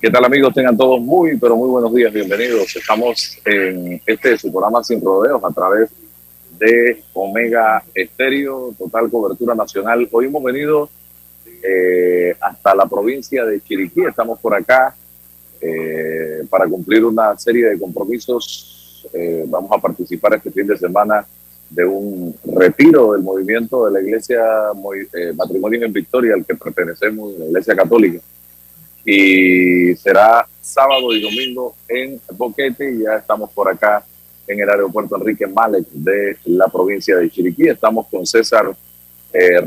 ¿Qué tal amigos? Tengan todos muy, pero muy buenos días, bienvenidos. Estamos en este su programa Sin Rodeos a través de Omega Estéreo, total cobertura nacional. Hoy hemos venido eh, hasta la provincia de Chiriquí, estamos por acá eh, para cumplir una serie de compromisos. Eh, vamos a participar este fin de semana de un retiro del movimiento de la Iglesia Matrimonio en Victoria, al que pertenecemos, la Iglesia Católica y será sábado y domingo en Boquete y ya estamos por acá en el aeropuerto Enrique Malek de la provincia de Chiriquí. Estamos con César eh,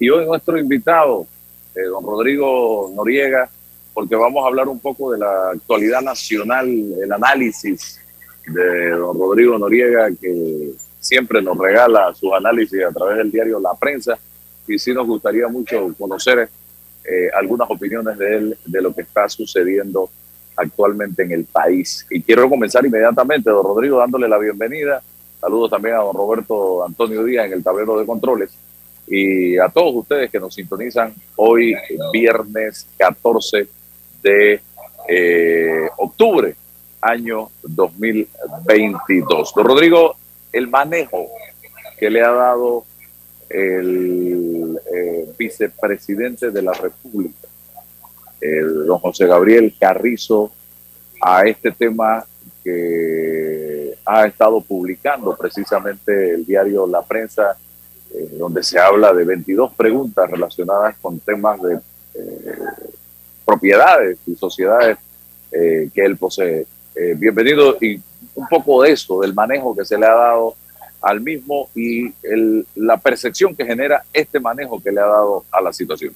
y hoy nuestro invitado, eh, don Rodrigo Noriega, porque vamos a hablar un poco de la actualidad nacional, el análisis de don Rodrigo Noriega, que siempre nos regala sus análisis a través del diario La Prensa y sí nos gustaría mucho conocer eh, algunas opiniones de él de lo que está sucediendo actualmente en el país. Y quiero comenzar inmediatamente, don Rodrigo, dándole la bienvenida. Saludos también a don Roberto Antonio Díaz en el tablero de controles y a todos ustedes que nos sintonizan hoy, viernes 14 de eh, octubre, año 2022. Don Rodrigo, el manejo que le ha dado el vicepresidente de la República, el don José Gabriel Carrizo, a este tema que ha estado publicando precisamente el diario La Prensa, eh, donde se habla de 22 preguntas relacionadas con temas de eh, propiedades y sociedades que él posee. bienvenido y un poco de eso, del manejo que se le ha dado al mismo y el, la percepción que genera este manejo que le ha dado a la situación.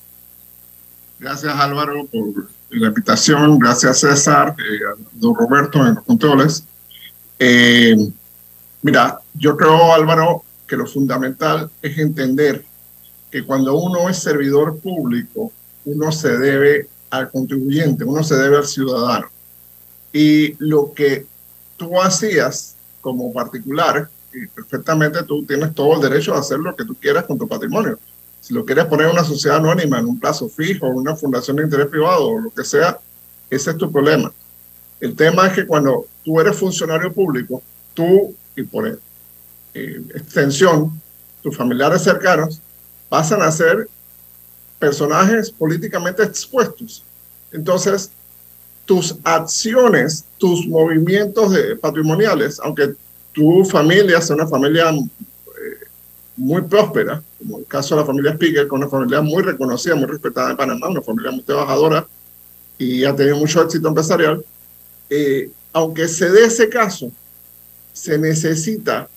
Gracias Álvaro por la invitación, gracias César, eh, a don Roberto en los controles. Eh, mira, yo creo Álvaro que lo fundamental es entender que cuando uno es servidor público, uno se debe al contribuyente, uno se debe al ciudadano. Y lo que tú hacías como particular perfectamente tú tienes todo el derecho a hacer lo que tú quieras con tu patrimonio. Si lo quieres poner en una sociedad anónima, en un plazo fijo, una fundación de interés privado o lo que sea, ese es tu problema. El tema es que cuando tú eres funcionario público, tú y por eh, extensión, tus familiares cercanos pasan a ser personajes políticamente expuestos. Entonces, tus acciones, tus movimientos de, patrimoniales, aunque tu familia es una familia eh, muy próspera, como el caso de la familia Spiegel, con una familia muy reconocida, muy respetada en Panamá, una familia muy trabajadora y ha tenido mucho éxito empresarial. Eh, aunque se dé ese caso, se necesita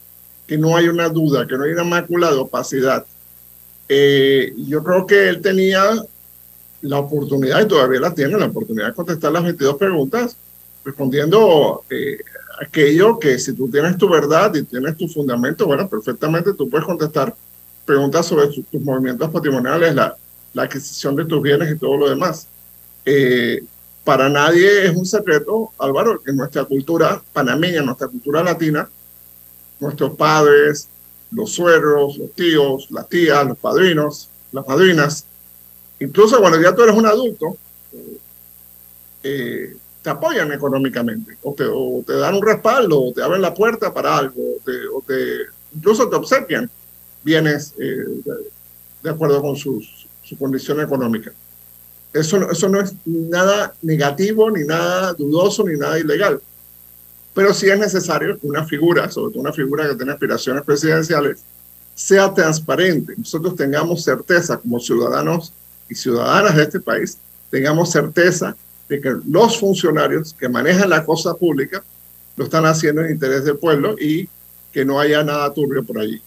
que no haya una duda, que no haya una mácula de opacidad. Eh, yo creo que él tenía la oportunidad, y todavía la tiene, la oportunidad de contestar las 22 preguntas, respondiendo eh, aquello que si tú tienes tu verdad y tienes tu fundamento, bueno, perfectamente tú puedes contestar preguntas sobre tus movimientos patrimoniales, la, la, adquisición de tus bienes y todo lo demás. Eh, para nadie es un secreto, Álvaro, que nuestra cultura panameña, nuestra cultura latina, nuestros padres, los suegros, los tíos, las tías, los padrinos, las madrinas, incluso cuando ya tú eres un adulto, eh, te apoyan económicamente, o te, dan un respaldo, o te abren la puerta para algo, o te, incluso te obsequian bienes eh, de, acuerdo con su condición económica. Eso, eso no es nada negativo, ni nada dudoso, ni nada ilegal. pero sí es necesario que una figura, sobre todo una figura que tiene aspiraciones presidenciales, sea transparente. Nosotros tengamos certeza como ciudadanos y ciudadanas de este país, tengamos certeza de que los funcionarios que manejan la cosa pública lo están haciendo en interés del pueblo y que no haya nada turbio por allí.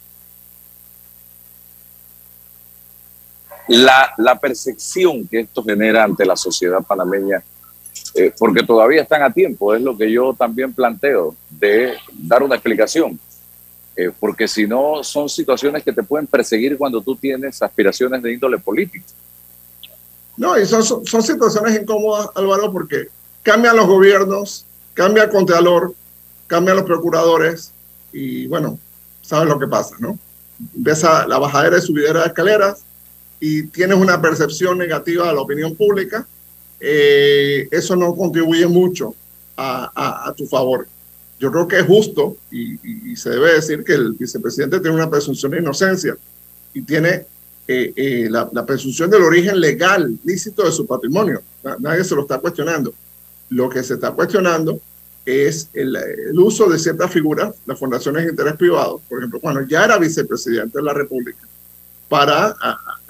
La, la percepción que esto genera ante la sociedad panameña, eh, porque todavía están a tiempo, es lo que yo también planteo, de dar una explicación. Eh, porque si no, son situaciones que te pueden perseguir cuando tú tienes aspiraciones de índole político. No, y son, son situaciones incómodas, Álvaro, porque cambian los gobiernos, cambia el contralor, cambian los procuradores y bueno, sabes lo que pasa, ¿no? Empieza la bajadera y subidera de escaleras y tienes una percepción negativa de la opinión pública, eh, eso no contribuye mucho a, a, tu favor. Yo creo que es justo y, y, se debe decir que el vicepresidente tiene una presunción de inocencia y tiene eh, eh, la, la, presunción del origen legal, lícito de su patrimonio. Nadie se lo está cuestionando. Lo que se está cuestionando es el, el, uso de ciertas figuras, las fundaciones de interés privado, por ejemplo, cuando ya era vicepresidente de la República, para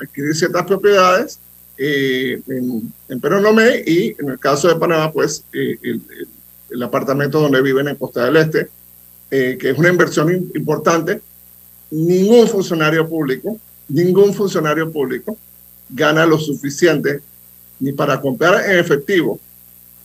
adquirir ciertas propiedades eh, en, en Perú Lomé y en el caso de Panamá, pues eh, el, el, apartamento donde viven en Costa del Este, eh, que es una inversión importante. Ningún funcionario público, ningún funcionario público gana lo suficiente ni para comprar en efectivo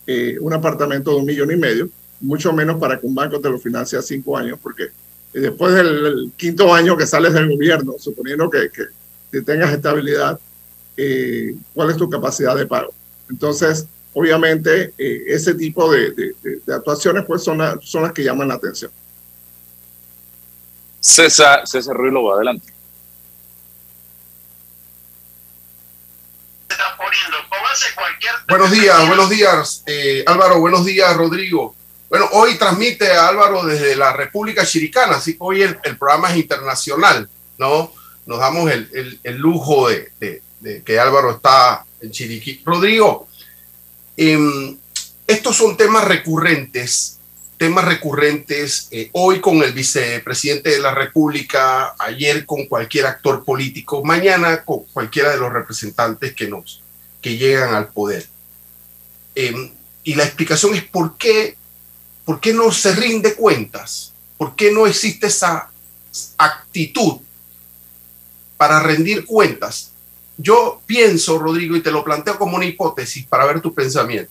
eh, un apartamento de un millón y medio, mucho menos para que un banco te lo financie a cinco años, porque después del quinto año que sales del gobierno, suponiendo que, que, tengas estabilidad, eh, cuál es tu capacidad de pago. Entonces, obviamente, eh, ese tipo de, de, actuaciones pues son, son las que llaman la atención. César, César Ruiz Buenos días, buenos días, eh, Álvaro, buenos días, Rodrigo. Bueno, hoy transmite a Álvaro desde la República Chiricana, así que hoy el, el programa es internacional, ¿no? Nos damos el, el, el lujo de, de, de, que Álvaro está en Chiriquí. Rodrigo, eh, estos son temas recurrentes, temas recurrentes eh, hoy con el vicepresidente de la República, ayer con cualquier actor político, mañana con cualquiera de los representantes que nos que llegan al poder. Eh, y la explicación es por qué, por qué no se rinde cuentas, por qué no existe esa actitud para rendir cuentas. Yo pienso, Rodrigo, y te lo planteo como una hipótesis para ver tu pensamiento.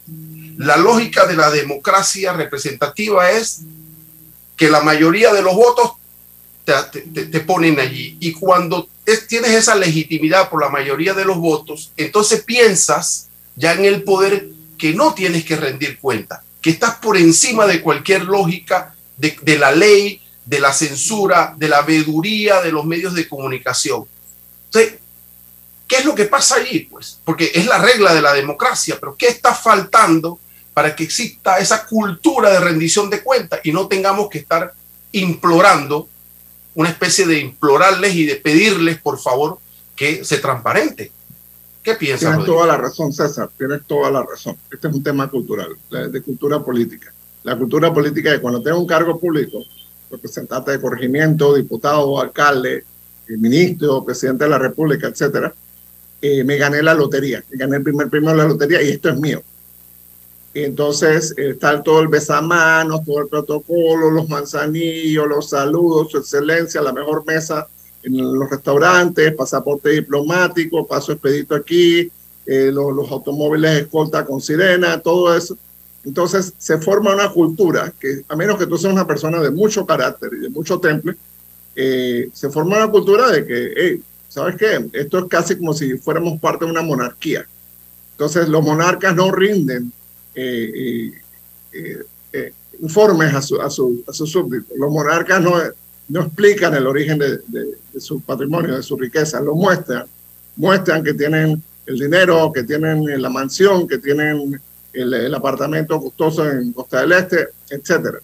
La lógica de la democracia representativa es que la mayoría de los votos te, te, ponen allí. Y cuando es, tienes esa legitimidad por la mayoría de los votos, entonces piensas ya en el poder que no tienes que rendir cuenta, que estás por encima de cualquier lógica de, la ley, de la censura, de la veeduría de los medios de comunicación. Entonces, ¿qué es lo que pasa allí? Pues, porque es la regla de la democracia, pero ¿qué está faltando para que exista esa cultura de rendición de cuentas y no tengamos que estar implorando una especie de implorarles y de pedirles, por favor, que se transparente. ¿Qué piensas? Tienes toda la razón, César, tienes toda la razón. Este es un tema cultural, de cultura política. La cultura política es cuando tengo un cargo público, representante de corregimiento, diputado, alcalde, ministro, presidente de la República, etcétera, eh, me gané la lotería, me gané el primer premio de la lotería y esto es mío. Entonces está todo el besamanos, todo el protocolo, los manzanillos, los saludos, su excelencia, la mejor mesa en los restaurantes, pasaporte diplomático, paso expedito aquí, eh, los, los, automóviles escolta con sirena, todo eso. Entonces se forma una cultura que, a menos que tú seas una persona de mucho carácter y de mucho temple, eh, se forma una cultura de que, ¿sabes qué? Esto es casi como si fuéramos parte de una monarquía. Entonces los monarcas no rinden informes a sus a su, a su súbditos. Los monarcas no, no explican el origen de, de, de, su patrimonio, de su riqueza, lo muestran. Muestran que tienen el dinero, que tienen la mansión, que tienen el, el apartamento costoso en Costa del Este, etcétera.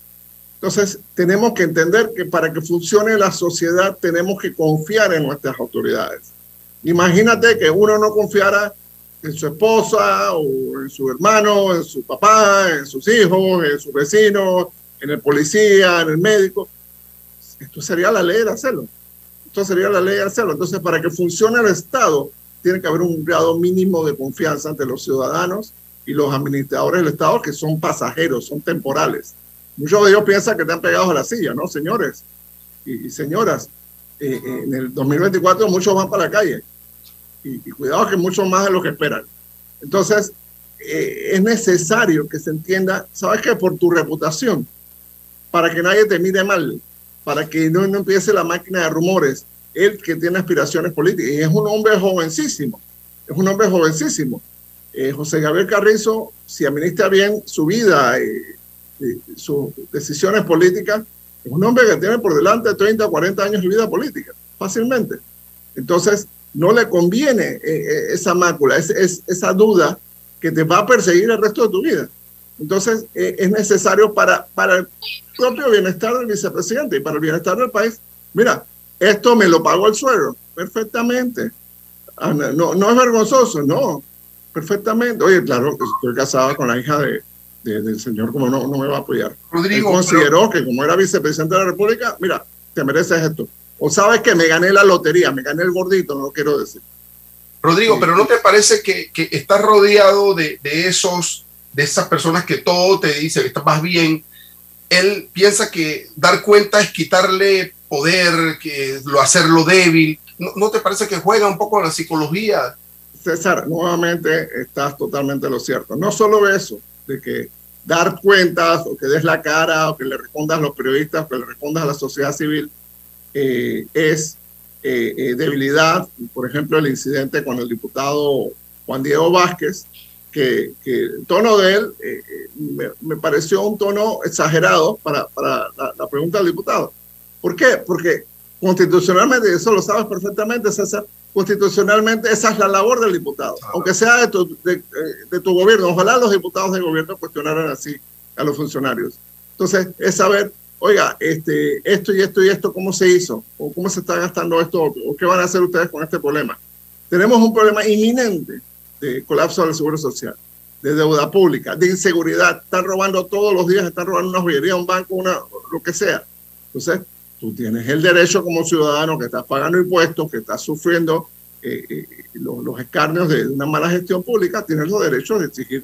Entonces, tenemos que entender que para que funcione la sociedad tenemos que confiar en nuestras autoridades. Imagínate que uno no confiara en su esposa o en su hermano, en su papá, en sus hijos, en sus vecinos, en el policía, en el médico. Esto sería la ley de hacerlo. Esto sería la ley de hacerlo. Entonces, para que funcione el Estado, tiene que haber un grado mínimo de confianza entre los ciudadanos y los administradores del Estado, que son pasajeros, son temporales. Muchos de ellos piensan que están pegados a la silla, ¿no, señores y, señoras? Eh, eh, en el 2024 muchos van para la calle. Y, cuidado que muchos más de lo que esperan. Entonces, eh, es necesario que se entienda, ¿sabes qué? Por tu reputación, para que nadie te mire mal, para que no, no empiece la máquina de rumores, él que tiene aspiraciones políticas, y es un hombre jovencísimo, es un hombre jovencísimo. Eh, José Gabriel Carrizo, si administra bien su vida, eh, sus decisiones políticas, es un hombre que tiene por delante 30 o 40 años de vida política, fácilmente. Entonces, no le conviene esa mácula, esa duda que te va a perseguir el resto de tu vida. Entonces, eh, es necesario para, para el propio bienestar del vicepresidente y para el bienestar del país. Mira, esto me lo pago el suelo, perfectamente. Ah, no, no es vergonzoso, no, perfectamente. Oye, claro, estoy casado con la hija de, del señor, como no, no me va a apoyar. Rodrigo. consideró que como era vicepresidente de la República, mira, te mereces esto. O sabes que me gané la lotería, me gané el gordito, no lo quiero decir. Rodrigo, pero ¿no te parece que, que estás rodeado de, de, esos, de esas personas que todo te dice que estás más bien? Él piensa que dar cuenta es quitarle poder, que lo hacerlo débil. ¿No, ¿No, te parece que juega un poco la psicología? César, nuevamente estás totalmente lo cierto. No solo eso, de que dar cuentas o que des la cara o que le respondas a los periodistas o que le respondas a la sociedad civil eh, es eh, eh, debilidad, por ejemplo, el incidente con el diputado Juan Diego Vázquez, que, el tono de él eh, me, pareció un tono exagerado para, para la, pregunta del diputado. ¿Por qué? Porque constitucionalmente, eso lo sabes perfectamente, César, constitucionalmente esa es la labor del diputado, aunque sea de tu, de, de tu gobierno. Ojalá los diputados del gobierno cuestionaran así a los funcionarios. Entonces, es saber oiga, este, esto y esto y esto, ¿cómo se hizo? ¿O cómo se está gastando esto? ¿O qué van a hacer ustedes con este problema? Tenemos un problema inminente de colapso del seguro social, de deuda pública, de inseguridad. Están robando todos los días, están robando una joyería, un banco, una, lo que sea. Entonces, tú tienes el derecho como ciudadano que estás pagando impuestos, que estás sufriendo eh, eh, los, los, escarnios de una mala gestión pública, tienes los derechos de exigir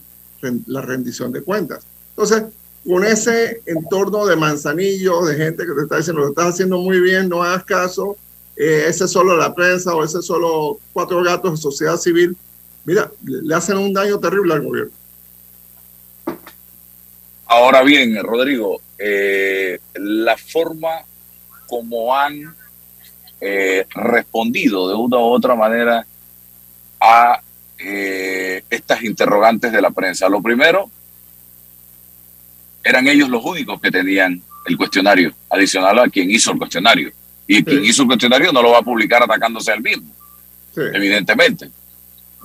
la rendición de cuentas. Entonces, con ese entorno de manzanillo, de gente que te está diciendo, lo estás haciendo muy bien, no hagas caso, eh, ese es solo la prensa o ese es solo cuatro gatos de sociedad civil, mira, le hacen un daño terrible al gobierno. Ahora bien, Rodrigo, eh, la forma como han eh, respondido de una u otra manera a estas interrogantes de la prensa. Lo primero, eran ellos los únicos que tenían el cuestionario, adicional a quien hizo el cuestionario. Y quien hizo el cuestionario no lo va a publicar atacándose al mismo, evidentemente.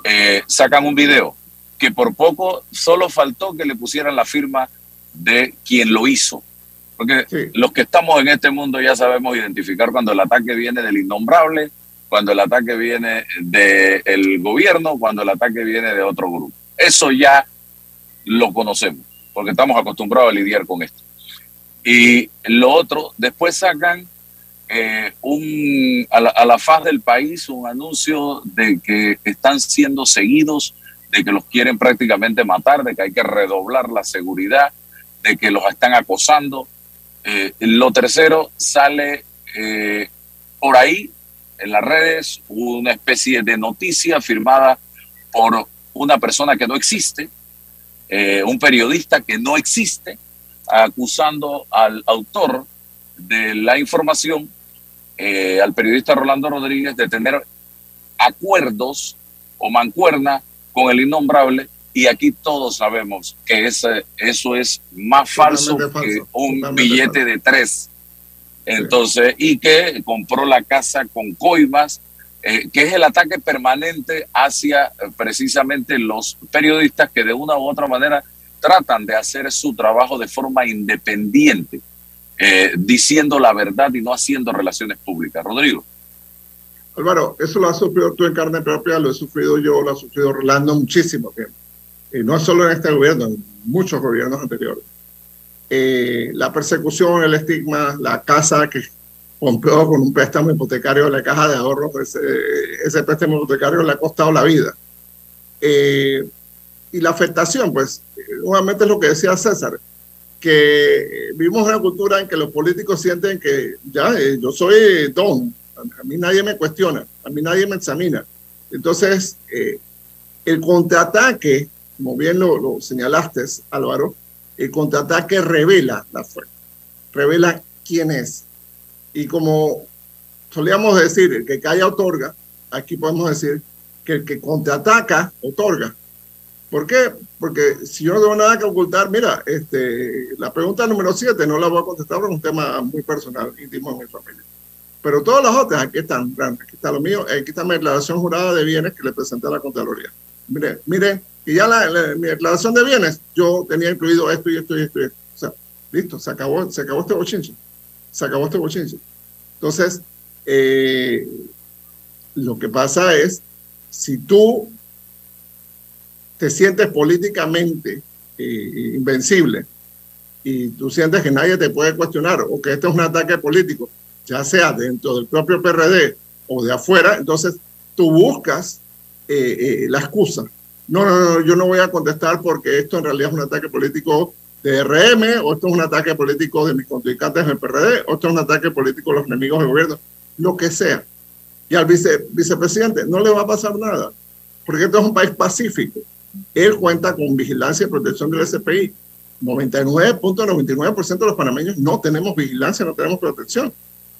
Eh, sacan un video que por poco solo faltó que le pusieran la firma de quien lo hizo. Porque los que estamos en este mundo ya sabemos identificar cuando el ataque viene del innombrable, cuando el ataque viene del gobierno, cuando el ataque viene de otro grupo. Eso ya lo conocemos porque estamos acostumbrados a lidiar con esto. Y lo otro, después sacan eh, un, a la, a, la, faz del país un anuncio de que están siendo seguidos, de que los quieren prácticamente matar, de que hay que redoblar la seguridad, de que los están acosando. Eh, lo tercero, sale eh, por ahí en las redes una especie de noticia firmada por una persona que no existe, eh, un periodista que no existe, acusando al autor de la información, eh, al periodista Rolando Rodríguez, de tener acuerdos o mancuerna con el innombrable. Y aquí todos sabemos que ese, eso es más falso, que un billete de tres. Entonces, y que compró la casa con coimas eh, que es el ataque permanente hacia eh, precisamente los periodistas que de una u otra manera tratan de hacer su trabajo de forma independiente, eh, diciendo la verdad y no haciendo relaciones públicas. Rodrigo. Álvaro, eso lo has sufrido tú en carne propia, lo he sufrido yo, lo ha sufrido Orlando muchísimo tiempo. Y no solo en este gobierno, en muchos gobiernos anteriores. eh, la persecución, el estigma, la casa que compró con un préstamo hipotecario de la caja de ahorros, ese, ese préstamo hipotecario le ha costado la vida. Eh, y la afectación, pues, nuevamente es lo que decía César, que vivimos una cultura en que los políticos sienten que ya eh, yo soy don, a mí nadie me cuestiona, a mí nadie me examina. Entonces, eh, el contraataque, como bien lo, lo, señalaste, Álvaro, el contraataque revela la fuerza, revela quién es. Y como solíamos decir, el que calla otorga, aquí podemos decir que el que contraataca otorga. ¿Por qué? Porque si yo no tengo nada que ocultar, mira, este, la pregunta número siete no la voy a contestar porque es un tema muy personal, íntimo de mi familia. Pero todas las otras, aquí están, aquí está lo mío, aquí está mi declaración jurada de bienes que le presenté a la Contraloría. Mire, mire, y ya la, mi declaración de bienes, yo tenía incluido esto y esto y esto y esto. O sea, listo, se acabó, se acabó este bochinche. Se acabó este bochinche. Entonces, eh, lo que pasa es, si tú te sientes políticamente eh, invencible y tú sientes que nadie te puede cuestionar o que este es un ataque político, ya sea dentro del propio PRD o de afuera, entonces tú buscas eh, eh, la excusa. No, no, no, yo no voy a contestar porque esto en realidad es un ataque político de RM, o esto es un ataque político de mis contrincantes del PRD, o esto es un ataque político de los enemigos del gobierno, lo que sea. Y al vice, vicepresidente no le va a pasar nada, porque esto es un país pacífico él cuenta con vigilancia y protección del SPI. 99.99% de los panameños no tenemos vigilancia, no tenemos protección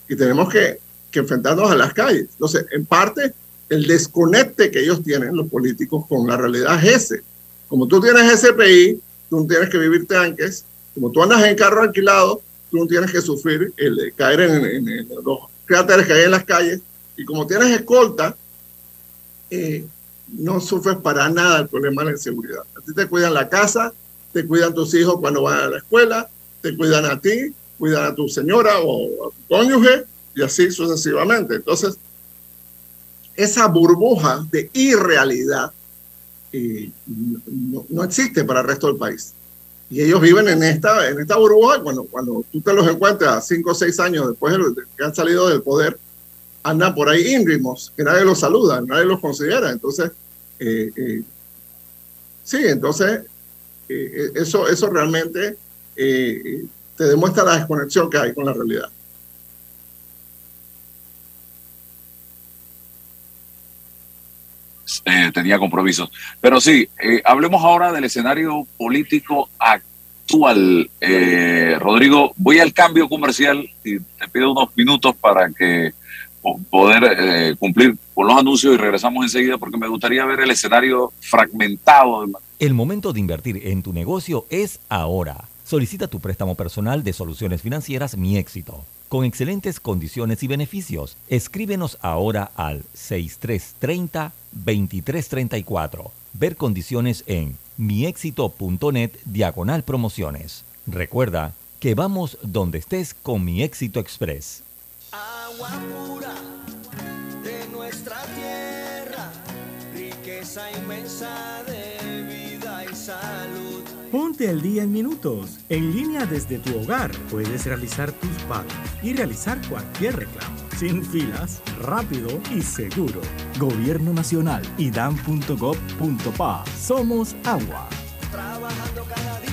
y tenemos que, que enfrentarnos a las calles. Entonces, en parte, el desconecte que ellos tienen, los políticos, con la realidad es ese. Como tú tienes SPI, tú no tienes que vivir tanques, como tú andas en carro alquilado, tú no tienes que sufrir el caer en, en, los cráteres que hay en las calles, y como tienes escolta, eh, no sufres para nada el problema de la inseguridad. A ti te cuidan la casa, te cuidan tus hijos cuando van a la escuela, te cuidan a ti, cuidan a tu señora o a tu cónyuge y así sucesivamente. Entonces, esa burbuja de irrealidad eh, no, existe para el resto del país. Y ellos viven en esta, en esta burbuja cuando, cuando tú te los encuentras cinco o seis años después de que han salido del poder, andan por ahí ínrimos, que nadie los saluda, nadie los considera. Entonces, eh, eh, sí, entonces, eh, eso, eso realmente te demuestra la desconexión que hay con la realidad. Tenía compromisos. Pero sí, hablemos ahora del escenario político actual. Rodrigo, voy al cambio comercial y te pido unos minutos para que poder eh, cumplir con los anuncios y regresamos enseguida porque me gustaría ver el escenario fragmentado. El momento de invertir en tu negocio es ahora. Solicita tu préstamo personal de soluciones financieras Mi Éxito, con excelentes condiciones y beneficios. Escríbenos ahora al 6330-2334. Ver condiciones en miexito.net diagonal promociones. Recuerda que vamos donde estés con Mi Éxito Express agua pura de nuestra tierra, riqueza inmensa de vida y salud. Ponte al día en minutos. En línea desde tu hogar puedes realizar tus pagos y realizar cualquier reclamo. Sin filas, rápido y seguro. Gobierno Nacional y dan.gov.pa. Somos agua. Trabajando cada día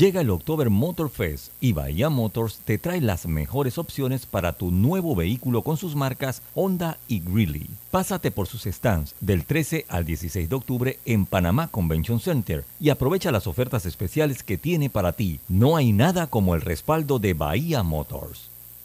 Llega el October Motor Fest y Bahía Motors te trae las mejores opciones para tu nuevo vehículo con sus marcas Honda y Greeley. Pásate por sus stands del 13 al 16 de octubre en Panamá Convention Center y aprovecha las ofertas especiales que tiene para ti. No hay nada como el respaldo de Bahía Motors.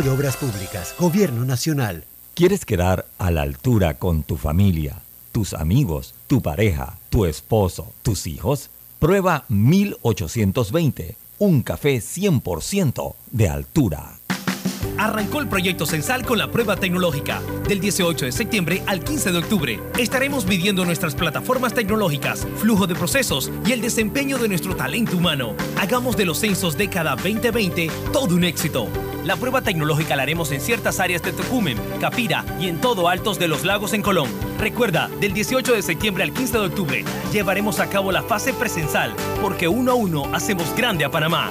de Obras Públicas, Gobierno Nacional. ¿Quieres quedar a la altura con tu familia? tus amigos, tu pareja, tu esposo, tus hijos? Prueba 1820, un café 100% de altura. Arrancó el proyecto Censal con la prueba tecnológica. Del 18 de septiembre al 15 de octubre estaremos midiendo nuestras plataformas tecnológicas, flujo de procesos y el desempeño de nuestro talento humano. Hagamos de los censos década 2020 todo un éxito. La prueba tecnológica la haremos en ciertas áreas de Tocumen, Capira y en todo Altos de los Lagos en Colón. Recuerda, del 18 de septiembre al 15 de octubre llevaremos a cabo la fase presencial, porque uno a uno hacemos grande a Panamá.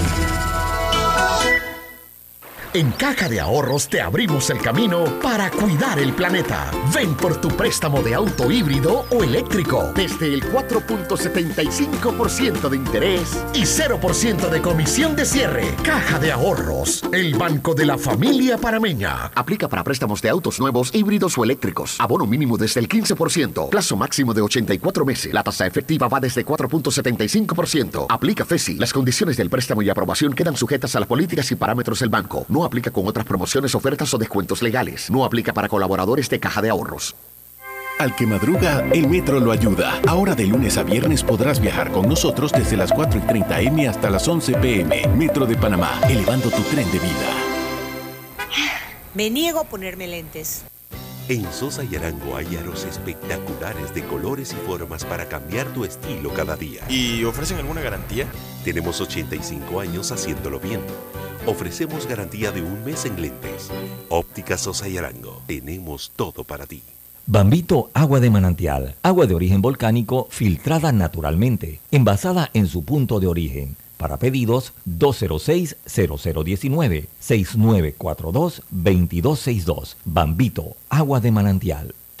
En Caja de Ahorros te abrimos el camino para cuidar el planeta. Ven por tu préstamo de auto híbrido o eléctrico desde el 4.75% de interés y 0% de comisión de cierre. Caja de Ahorros, el banco de la familia parameña. Aplica para préstamos de autos nuevos, híbridos o eléctricos. Abono mínimo desde el 15%. Plazo máximo de 84 meses. La tasa efectiva va desde 4.75%. Aplica FESI. Las condiciones del préstamo y aprobación quedan sujetas a las políticas y parámetros del banco. No aplica con otras promociones, ofertas o descuentos legales. No aplica para colaboradores de caja de ahorros. Al que madruga, el metro lo ayuda. Ahora de lunes a viernes podrás viajar con nosotros desde las 4 y 30 M hasta las 11 PM. Metro de Panamá, elevando tu tren de vida. Me niego a ponerme lentes. En Sosa y Arango hay aros espectaculares de colores y formas para cambiar tu estilo cada día. ¿Y ofrecen alguna garantía? Tenemos 85 años haciéndolo bien. Ofrecemos garantía de un mes en lentes. Óptica Sosa y Arango. Tenemos todo para ti. Bambito Agua de Manantial. Agua de origen volcánico filtrada naturalmente. Envasada en su punto de origen. Para pedidos 206-0019 6942-2262. Bambito Agua de Manantial.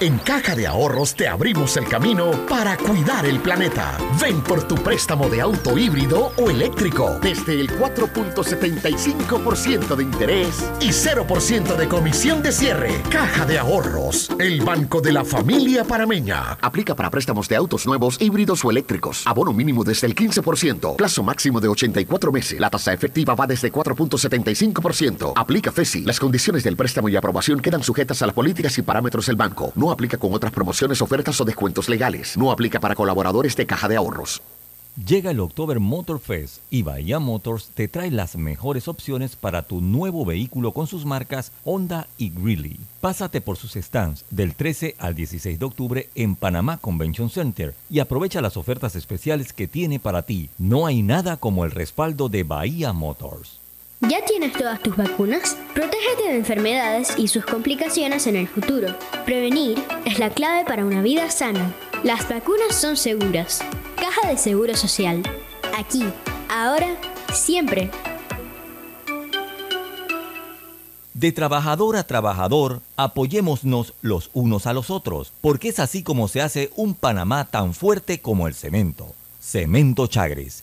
En Caja de Ahorros te abrimos el camino para cuidar el planeta. Ven por tu préstamo de auto híbrido o eléctrico desde el 4.75% de interés y 0% de comisión de cierre. Caja de Ahorros, el banco de la familia parameña. Aplica para préstamos de autos nuevos, híbridos o eléctricos. Abono mínimo desde el 15%. Plazo máximo de 84 meses. La tasa efectiva va desde 4.75%. Aplica FESI. Las condiciones del préstamo y aprobación quedan sujetas a las políticas y parámetros del banco. Aplica con otras promociones, ofertas o descuentos legales. No aplica para colaboradores de caja de ahorros. Llega el October Motor Fest y Bahía Motors te trae las mejores opciones para tu nuevo vehículo con sus marcas Honda y Greeley. Pásate por sus stands del 13 al 16 de octubre en Panamá Convention Center y aprovecha las ofertas especiales que tiene para ti. No hay nada como el respaldo de Bahía Motors. ¿Ya tienes todas tus vacunas? Protégete de enfermedades y sus complicaciones en el futuro. Prevenir es la clave para una vida sana. Las vacunas son seguras. Caja de Seguro Social. Aquí, ahora, siempre. De trabajador a trabajador, apoyémonos los unos a los otros, porque es así como se hace un Panamá tan fuerte como el cemento. Cemento Chagres,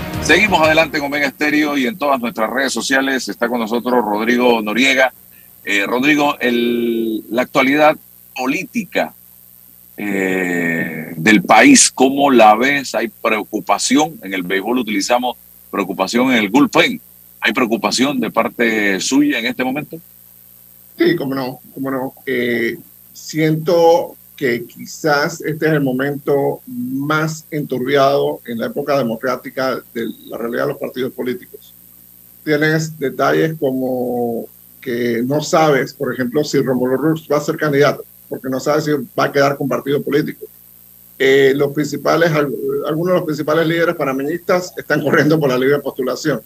Seguimos adelante con Omega Estéreo y en todas nuestras redes sociales está con nosotros Rodrigo Noriega. Eh, Rodrigo, la actualidad política eh, del país, ¿cómo la ves? ¿Hay preocupación? En el béisbol utilizamos preocupación en el bullpen. ¿Hay preocupación de parte suya en este momento? Sí, cómo no, cómo no. Eh, siento que quizás este es el momento más enturbiado en la época democrática de la realidad de los partidos políticos. Tienes detalles como que no sabes, por ejemplo, si Romulo Rux va a ser candidato, porque no sabes si va a quedar con partido político. Eh, los principales, algunos de los principales líderes panameñistas están corriendo por la libre postulación.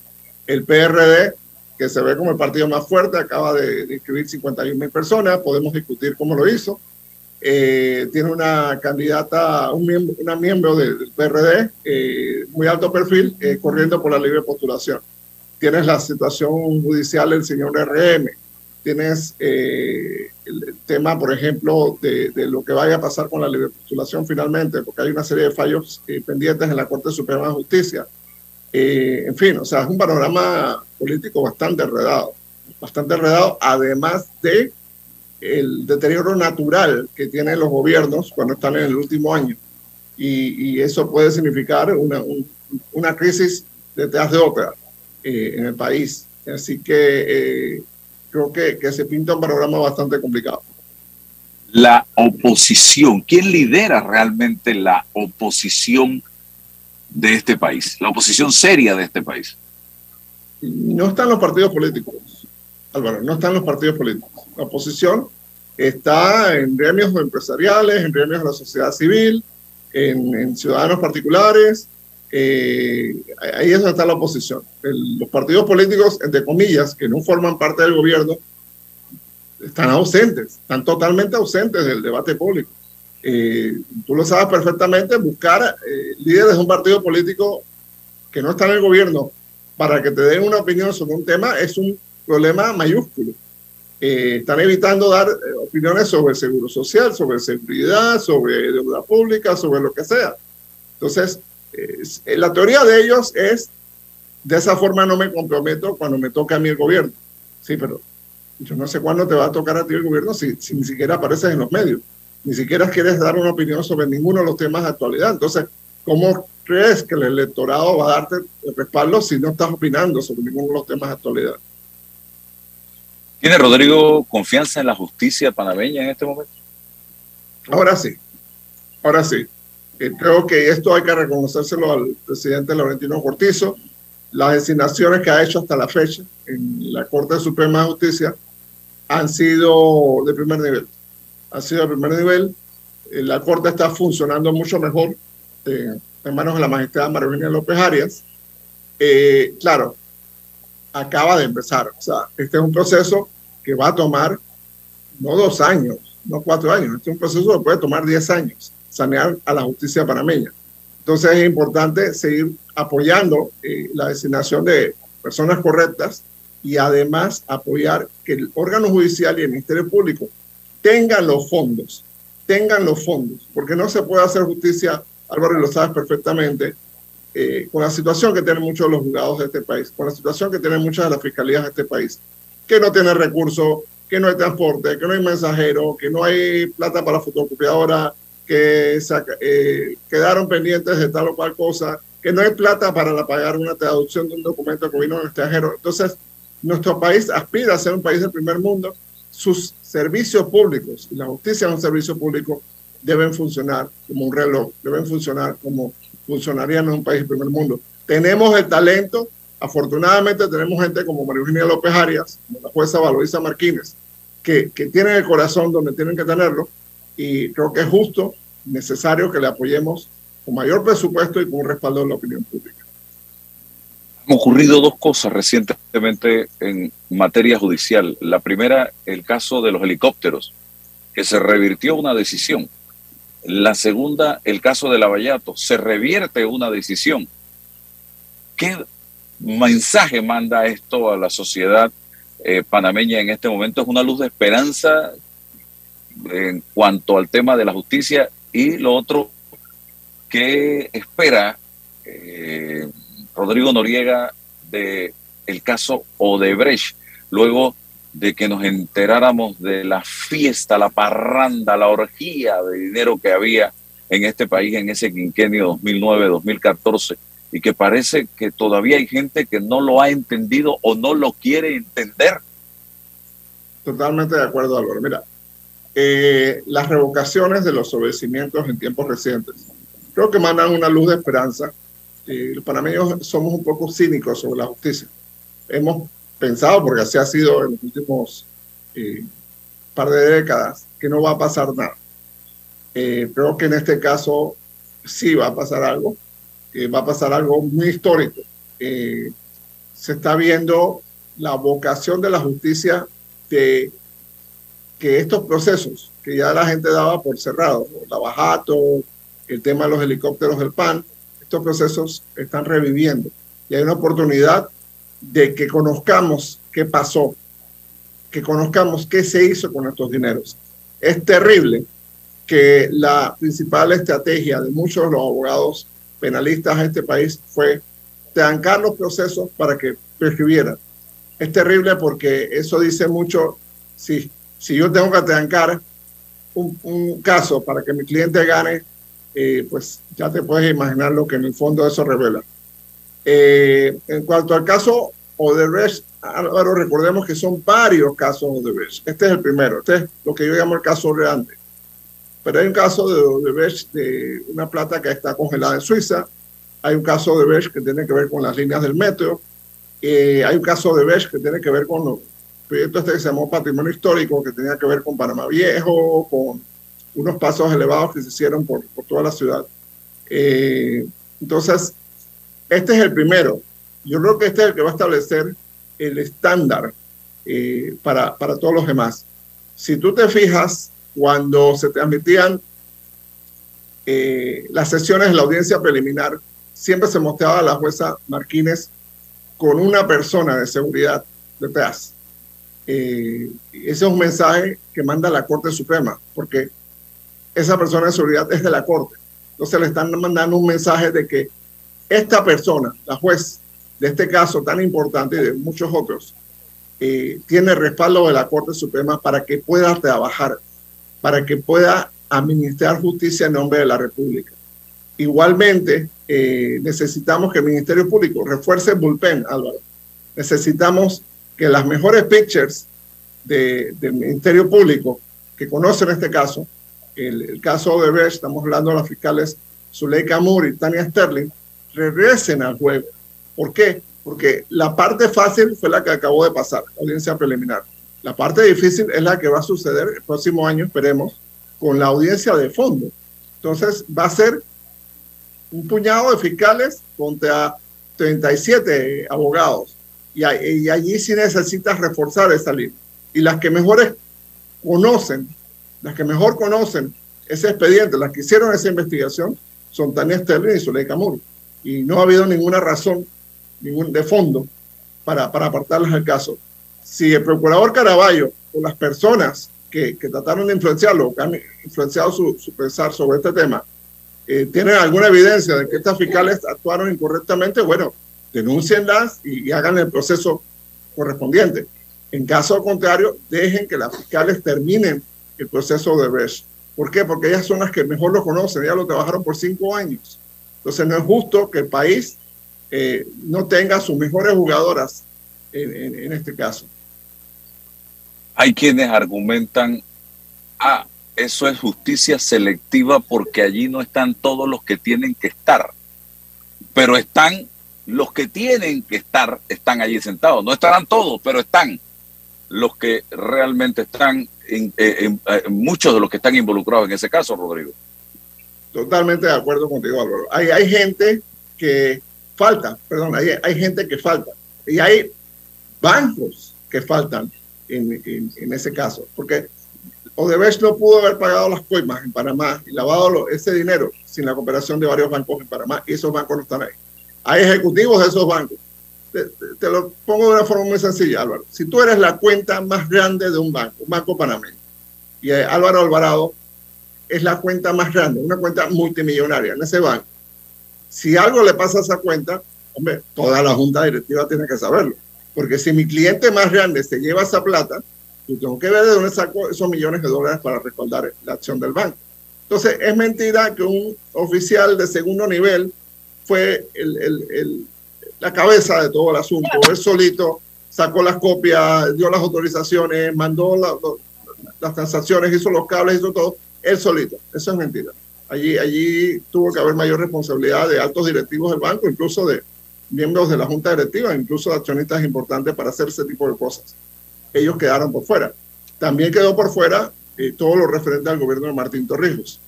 El PRD que se ve como el partido más fuerte, acaba de, inscribir 51 mil personas, podemos discutir cómo lo hizo. Eh, tiene una candidata, un miembro, una miembro del PRD, eh, muy alto perfil, eh, corriendo por la libre postulación. Tienes la situación judicial del señor RM, tienes el tema, por ejemplo, de, de, lo que vaya a pasar con la libre postulación finalmente, porque hay una serie de fallos pendientes en la Corte Suprema de Justicia eh, en fin, o sea, es un panorama político bastante enredado, bastante enredado, además de el deterioro natural que tienen los gobiernos cuando están en el último año. Y, eso puede significar una, una, crisis detrás de otra eh, en el país. Así que eh, creo que, que se pinta un panorama bastante complicado. La oposición, ¿quién lidera realmente la oposición? de este país, la oposición seria de este país? No están los partidos políticos, Álvaro, no están los partidos políticos. La oposición está en gremios empresariales, en gremios de la sociedad civil, en, ciudadanos particulares. Eh, ahí es donde está la oposición. los partidos políticos, entre comillas, que no forman parte del gobierno, están ausentes, están totalmente ausentes del debate público. Eh, tú lo sabes perfectamente, buscar eh, líderes de un partido político que no está en el gobierno para que te den una opinión sobre un tema es un problema mayúsculo. Eh, están evitando dar opiniones sobre el seguro social, sobre seguridad, sobre deuda pública, sobre lo que sea. Entonces, la teoría de ellos es, de esa forma no me comprometo cuando me toca a mí el gobierno. Sí, pero yo no sé cuándo te va a tocar a ti el gobierno si, si ni siquiera apareces en los medios ni siquiera quieres dar una opinión sobre ninguno de los temas de actualidad. Entonces, ¿cómo crees que el electorado va a darte el respaldo si no estás opinando sobre ninguno de los temas de actualidad? ¿Tiene Rodrigo confianza en la justicia panameña en este momento? Ahora sí, ahora sí. Eh, creo que esto hay que reconocérselo al presidente Laurentino Cortizo. Las designaciones que ha hecho hasta la fecha en la Corte Suprema de Justicia han sido de primer nivel ha sido de primer nivel. Eh, la Corte está funcionando mucho mejor en manos de la magistrada María López Arias. Eh, claro, acaba de empezar. O sea, este es un proceso que va a tomar no dos años, no cuatro años. Este es un proceso que puede tomar diez años, sanear a la justicia panameña. Entonces es importante seguir apoyando la designación de personas correctas y además apoyar que el órgano judicial y el Ministerio Público tengan los fondos, tengan los fondos, porque no se puede hacer justicia, Álvaro, lo sabes perfectamente, eh, con la situación que tienen muchos de los juzgados de este país, con la situación que tienen muchas de las fiscalías de este país, que no tienen recursos, que no hay transporte, que no hay mensajero, que no hay plata para fotocopiadora, que eh, quedaron pendientes de tal o cual cosa, que no hay plata para pagar una traducción de un documento que vino en el extranjero. Entonces, nuestro país aspira a ser un país del primer mundo sus servicios públicos, y la justicia es un servicio público, deben funcionar como un reloj, deben funcionar como funcionarían en un país de primer mundo. Tenemos el talento, afortunadamente tenemos gente como María Eugenia López Arias, como la jueza Valoriza Martínez, que, que tienen el corazón donde tienen que tenerlo y creo que es justo, necesario que le apoyemos con mayor presupuesto y con un respaldo de la opinión pública. Han ocurrido dos cosas recientemente en materia judicial. La primera, el caso de los helicópteros, que se revirtió una decisión. La segunda, el caso de Lavallato, se revierte una decisión. ¿Qué mensaje manda esto a la sociedad eh, panameña en este momento? Es una luz de esperanza en cuanto al tema de la justicia y lo otro, ¿qué espera eh, Rodrigo Noriega de el caso Odebrecht luego de que nos enteráramos de la fiesta, la parranda, la orgía de dinero que había en este país en ese quinquenio 2009-2014 y que parece que todavía hay gente que no lo ha entendido o no lo quiere entender. Totalmente de acuerdo, Álvaro. Mira, eh, las revocaciones de los obedecimientos en tiempos recientes creo que mandan una luz de esperanza. los panameños somos un poco cínicos sobre la justicia. Hemos pensado, porque así ha sido en los últimos eh, par de décadas, que no va a pasar nada. Eh, creo que en este caso sí va a pasar algo, va a pasar algo muy histórico. se está viendo la vocación de la justicia de que estos procesos que ya la gente daba por cerrado, la bajato, el tema de los helicópteros del PAN, estos procesos están reviviendo. Y hay una oportunidad de que conozcamos qué pasó, que conozcamos qué se hizo con estos dineros. Es terrible que la principal estrategia de muchos de los abogados penalistas de este país fue trancar los procesos para que prescribieran. Es terrible porque eso dice mucho, sí, si yo tengo que trancar un, caso para que mi cliente gane, eh, pues ya te puedes imaginar lo que en el fondo eso revela. Eh, en cuanto al caso Odebrecht, Álvaro, recordemos que son varios casos Odebrecht. Este es el primero, este es lo que yo llamo el caso grande. Pero hay un caso de Odebrecht de una plata que está congelada en Suiza. Hay un caso de Odebrecht que tiene que ver con las líneas del metro. Eh, hay un caso de Odebrecht que tiene que ver con proyecto este que se llamó Patrimonio Histórico, que tenía que ver con Panamá Viejo, con unos pasos elevados que se hicieron por, por toda la ciudad. Eh, entonces, este es el primero. Yo creo que este es el que va a establecer el estándar eh, para, para todos los demás. Si tú te fijas, cuando se transmitían eh, las sesiones de la audiencia preliminar, siempre se mostraba a la jueza Martínez con una persona de seguridad detrás. Eh, ese es un mensaje que manda la Corte Suprema, porque esa persona de seguridad es de la Corte. Entonces le están mandando un mensaje de que esta persona, la juez de este caso tan importante y de muchos otros, eh, tiene respaldo de la Corte Suprema para que pueda trabajar, para que pueda administrar justicia en nombre de la República. Igualmente, eh, necesitamos que el Ministerio Público refuerce el bullpen, Álvaro. Necesitamos que las mejores pictures del Ministerio Público que conocen este caso, el, caso de Brecht, estamos hablando de las fiscales Zuleika Moore y Tania Sterling, regresen al juego. ¿Por qué? Porque la parte fácil fue la que acabó de pasar, la audiencia preliminar. La parte difícil es la que va a suceder el próximo año, esperemos, con la audiencia de fondo. Entonces va a ser un puñado de fiscales contra 37 abogados y, allí sí necesitas reforzar esa línea. Y las que mejores conocen, las que mejor conocen ese expediente, las que hicieron esa investigación, son Tania Sterling y Zuleika Moore. Y no ha habido ninguna razón ningún, de fondo para, para apartarlas del caso. Si el procurador Caraballo o las personas que, que trataron de influenciarlo, que han influenciado su, su pensar sobre este tema, eh, tienen alguna evidencia de que estas fiscales actuaron incorrectamente, bueno, denúncienlas y, hagan el proceso correspondiente. En caso contrario, dejen que las fiscales terminen el proceso de Brecht. ¿Por qué? Porque ellas son las que mejor lo conocen, ellas lo trabajaron por cinco años. Entonces no es justo que el país eh, no tenga sus mejores jugadoras en, en, este caso. Hay quienes argumentan, ah, eso es justicia selectiva porque allí no están todos los que tienen que estar. pero están los que tienen que estar, están allí sentados. No estarán todos, pero están los que realmente están, en, eh, eh, muchos de los que están involucrados en ese caso, Rodrigo. Totalmente de acuerdo contigo, Álvaro. Hay, hay gente que falta, perdón, hay, gente que falta. Y hay bancos que faltan en, ese caso. Porque Odebrecht no pudo haber pagado las coimas en Panamá y lavado ese dinero sin la cooperación de varios bancos en Panamá. Y esos bancos no están ahí. Hay ejecutivos de esos bancos. Te, lo pongo de una forma muy sencilla, Álvaro. Si tú eres la cuenta más grande de un banco, banco panameño, y Álvaro Alvarado es la cuenta más grande, una cuenta multimillonaria en ese banco. Si algo le pasa a esa cuenta, hombre, toda la junta directiva tiene que saberlo. Porque si mi cliente más grande se lleva esa plata, yo tengo que ver de dónde saco esos millones de dólares para respaldar la acción del banco. Entonces, es mentira que un oficial de segundo nivel fue el, el, la cabeza de todo el asunto. Él solito sacó las copias, dio las autorizaciones, mandó las transacciones, hizo los cables, hizo todo. Él solito. Eso es mentira. Allí, allí tuvo que haber mayor responsabilidad de altos directivos del banco, incluso de miembros de la junta directiva, incluso de accionistas importantes para hacer ese tipo de cosas. Ellos quedaron por fuera. También quedó por fuera eh, todo lo referente al gobierno de Martín Torrijos.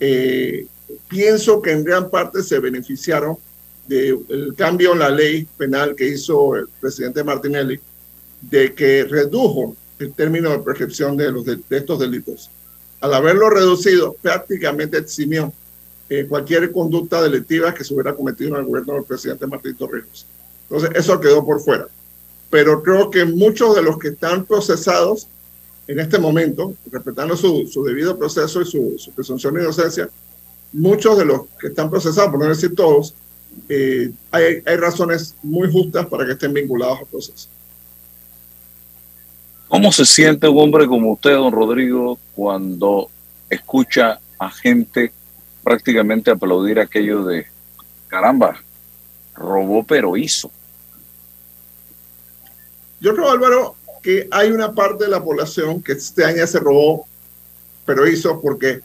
Eh, pienso que en gran parte se beneficiaron del cambio en la ley penal que hizo el presidente Martinelli, de que redujo el término de prescripción de, los de estos delitos al haberlo reducido, prácticamente eximió eh, cualquier conducta delictiva que se hubiera cometido en el gobierno del presidente Martín Torrijos. Entonces, eso quedó por fuera. Pero creo que muchos de los que están procesados en este momento, respetando su, debido proceso y su, presunción de inocencia, muchos de los que están procesados, por no decir todos, eh, hay, hay razones muy justas para que estén vinculados al proceso. ¿Cómo se siente un hombre como usted, don Rodrigo, cuando escucha a gente prácticamente aplaudir aquello de, caramba, robó pero hizo? Yo creo, Álvaro, que hay una parte de la población que este año se robó pero hizo porque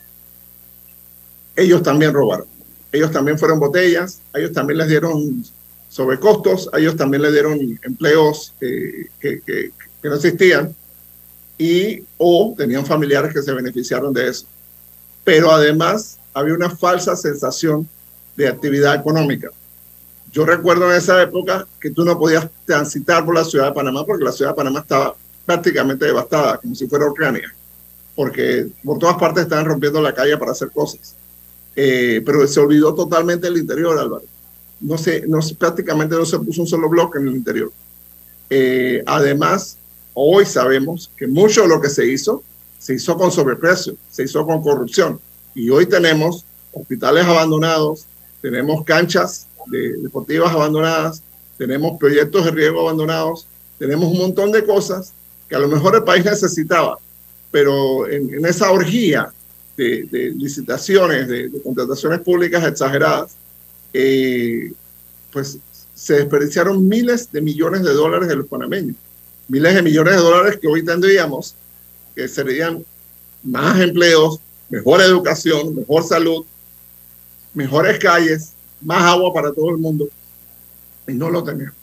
ellos también robaron. Ellos también fueron botellas, ellos también les dieron sobrecostos, ellos también les dieron empleos que, que, que no existían y o tenían familiares que se beneficiaron de eso. Pero además había una falsa sensación de actividad económica. Yo recuerdo en esa época que tú no podías transitar por la ciudad de Panamá porque la ciudad de Panamá estaba prácticamente devastada, como si fuera Ucrania, porque por todas partes estaban rompiendo la calle para hacer cosas. Eh, pero se olvidó totalmente el interior, Álvaro. No sé, no, prácticamente no se puso un solo bloque en el interior. Eh, además, hoy sabemos que mucho de lo que se hizo se hizo con sobreprecio, se hizo con corrupción. Y hoy tenemos hospitales abandonados, tenemos canchas deportivas abandonadas, tenemos proyectos de riego abandonados, tenemos un montón de cosas que a lo mejor el país necesitaba, pero en, esa orgía de, licitaciones, de, contrataciones públicas exageradas, eh, pues se desperdiciaron miles de millones de dólares de los panameños miles de millones de dólares que hoy tendríamos, que serían más empleos, mejor educación, mejor salud, mejores calles, más agua para todo el mundo. Y no lo tenemos.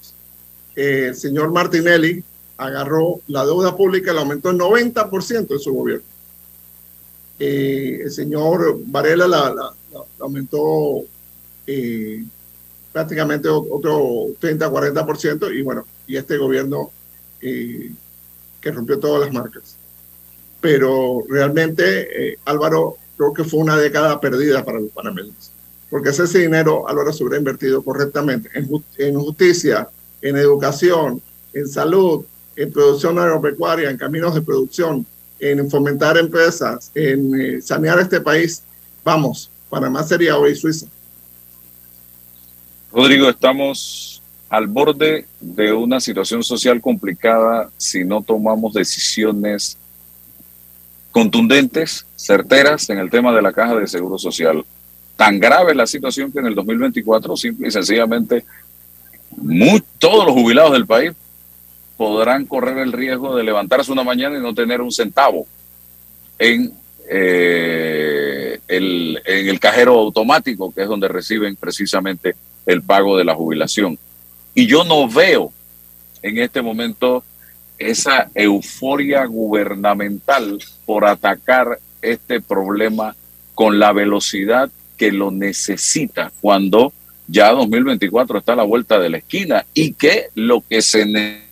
el señor Martinelli agarró la deuda pública, la aumentó en 90% de su gobierno. el señor Varela la, aumentó eh, prácticamente otro 30-40% y bueno, y este gobierno que rompió todas las marcas. Pero realmente, eh, Álvaro, creo que fue una década perdida para los panameños, porque ese dinero Álvaro se hubiera invertido correctamente en, en justicia, en educación, en salud, en producción agropecuaria, en caminos de producción, en fomentar empresas, en eh, sanear este país. Vamos, Panamá sería hoy Suiza. Rodrigo, estamos al borde de una situación social complicada si no tomamos decisiones contundentes, certeras en el tema de la caja de seguro social. Tan grave la situación que en el 2024 simple y sencillamente todos los jubilados del país podrán correr el riesgo de levantarse una mañana y no tener un centavo en, eh, el, cajero automático, que es donde reciben precisamente el pago de la jubilación. Y yo no veo en este momento esa euforia gubernamental por atacar este problema con la velocidad que lo necesita cuando ya 2024 está a la vuelta de la esquina y que lo que se necesita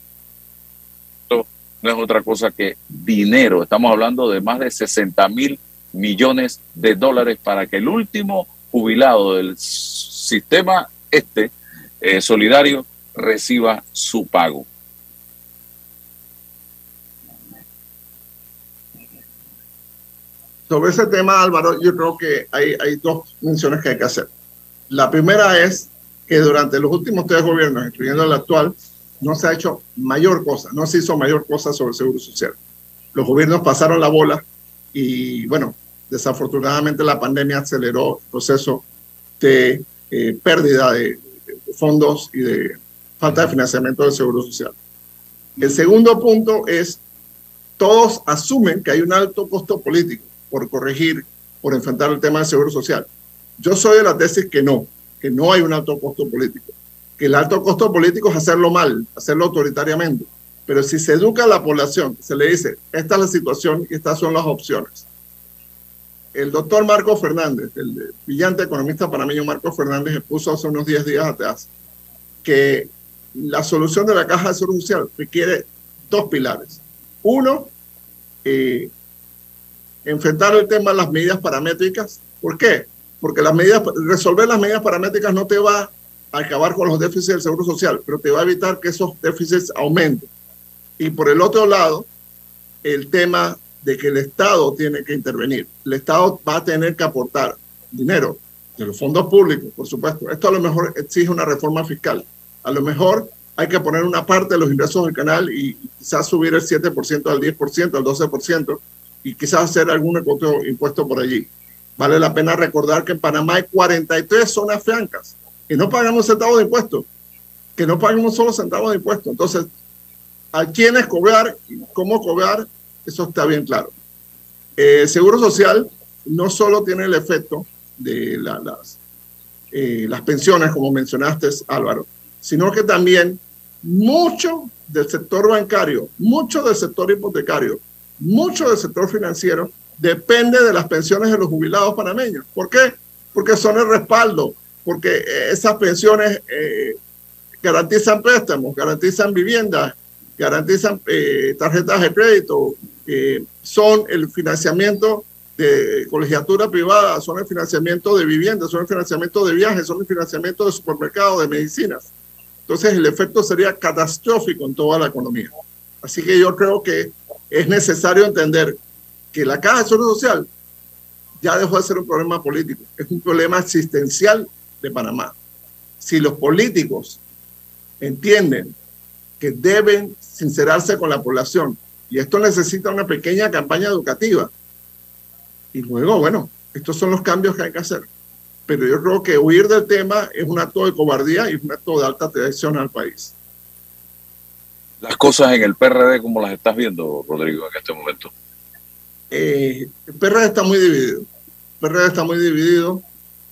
no es otra cosa que dinero. Estamos hablando de más de 60 mil millones de dólares para que el último jubilado del sistema este eh, solidario reciba su pago. Sobre ese tema, Álvaro, yo creo que hay, hay dos menciones que hay que hacer. La primera es que durante los últimos tres gobiernos, incluyendo el actual, no se ha hecho mayor cosa, no se hizo mayor cosa sobre el seguro social. Los gobiernos pasaron la bola y, bueno, desafortunadamente la pandemia aceleró el proceso de eh, pérdida de, fondos y de falta de financiamiento del seguro social. El segundo punto es, todos asumen que hay un alto costo político por corregir, por enfrentar el tema del seguro social. Yo soy de la tesis que no, que no hay un alto costo político, que el alto costo político es hacerlo mal, hacerlo autoritariamente. Pero si se educa a la población, se le dice, esta es la situación y estas son las opciones. El doctor Marco Fernández, el brillante economista panameño Marco Fernández, expuso hace unos 10 días atrás que la solución de la caja de seguro social requiere dos pilares. Uno, eh, enfrentar el tema de las medidas paramétricas. ¿Por qué? Porque las medidas, resolver las medidas paramétricas no te va a acabar con los déficits del Seguro Social, pero te va a evitar que esos déficits aumenten. Y por el otro lado, el tema de que el Estado tiene que intervenir. El Estado va a tener que aportar dinero de los fondos públicos, por supuesto. Esto a lo mejor exige una reforma fiscal. A lo mejor hay que poner una parte de los ingresos del canal y quizás subir el 7% al 10%, al 12%, y quizás hacer algún impuesto por allí. Vale la pena recordar que en Panamá hay 43 zonas francas que no pagan un centavo de impuesto, que no pagan solo centavo de impuesto. Entonces, a quiénes cobrar y cómo cobrar, eso está bien claro. el Seguro Social no solo tiene el efecto de eh, las pensiones, como mencionaste, Álvaro, sino que también mucho del sector bancario, mucho del sector hipotecario, mucho del sector financiero depende de las pensiones de los jubilados panameños. ¿Por qué? Porque son el respaldo, porque esas pensiones eh, garantizan préstamos, garantizan viviendas, garantizan eh, tarjetas de crédito, son el financiamiento de colegiatura privada, son el financiamiento de viviendas, son el financiamiento de viajes, son el financiamiento de supermercados, de medicinas. Entonces el efecto sería catastrófico en toda la economía. Así que yo creo que es necesario entender que la caja de seguro social ya dejó de ser un problema político, es un problema existencial de Panamá. Si los políticos entienden que deben sincerarse con la población, y esto necesita una pequeña campaña educativa, y luego, bueno, estos son los cambios que hay que hacer. Pero yo creo que huir del tema es un acto de cobardía y un acto de alta traición al país las cosas en el PRD, ¿cómo las estás viendo, Rodrigo, en este momento? Eh, el PRD está muy dividido. El PRD está muy dividido.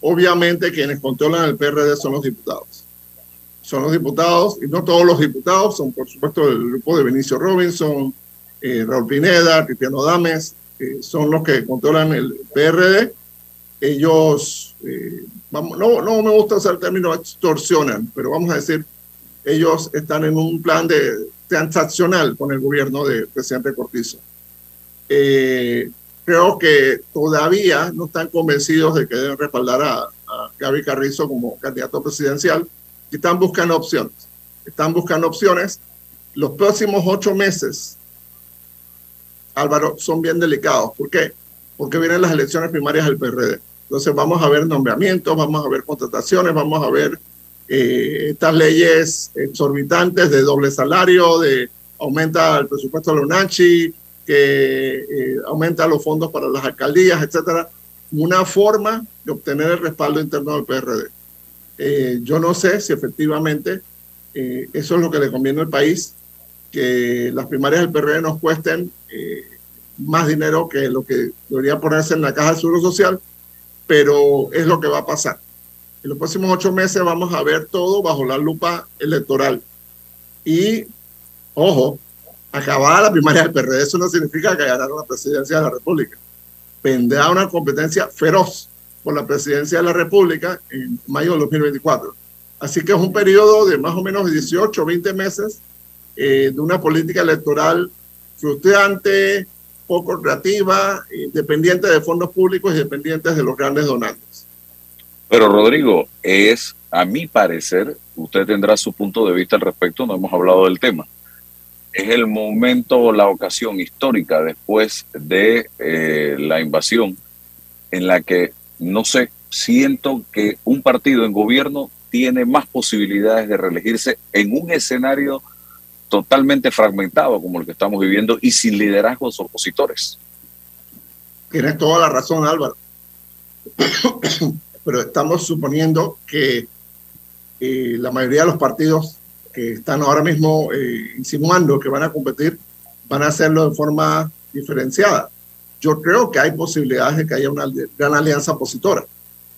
Obviamente quienes controlan el PRD son los diputados. Son los diputados, y no todos los diputados, son por supuesto el grupo de Benicio Robinson, eh, Raúl Pineda, Cristiano Dames, son los que controlan el PRD. Ellos, eh, vamos, no, no me gusta usar el término extorsionan, pero vamos a decir, ellos están en un plan de transaccional con el gobierno del presidente Cortizo. Eh, creo que todavía no están convencidos de que deben respaldar a, a Gaby Carrizo como candidato presidencial y están buscando opciones. Están buscando opciones. Los próximos ocho meses, Álvaro, son bien delicados. ¿Por qué? Porque vienen las elecciones primarias del PRD. Entonces vamos a ver nombramientos, vamos a ver contrataciones, vamos a ver eh, estas leyes exorbitantes de doble salario, de aumenta el presupuesto de la UNACHI, que eh, aumenta los fondos para las alcaldías, etcétera, una forma de obtener el respaldo interno del PRD. Eh, yo no sé si efectivamente eso es lo que le conviene al país, que las primarias del PRD nos cuesten más dinero que lo que debería ponerse en la caja del seguro social, pero es lo que va a pasar. En los próximos ocho meses vamos a ver todo bajo la lupa electoral. Y, ojo, acabada la primaria del PRD, eso no significa que ganaron la presidencia de la República. Vendrá una competencia feroz por la presidencia de la República en mayo de 2024. Así que es un periodo de más o menos 18 o 20 meses eh, de una política electoral frustrante, poco creativa, dependiente de fondos públicos y dependientes de los grandes donantes. Pero Rodrigo, es, a mi parecer, usted tendrá su punto de vista al respecto, no hemos hablado del tema. Es el momento o la ocasión histórica después de eh, la invasión en la que, no sé, siento que un partido en gobierno tiene más posibilidades de reelegirse en un escenario totalmente fragmentado como el que estamos viviendo y sin liderazgos opositores. Tienes toda la razón, Álvaro. Pero estamos suponiendo que eh, la mayoría de los partidos que están ahora mismo eh, insinuando que van a competir van a hacerlo de forma diferenciada. Yo creo que hay posibilidades de que haya una gran alianza opositora.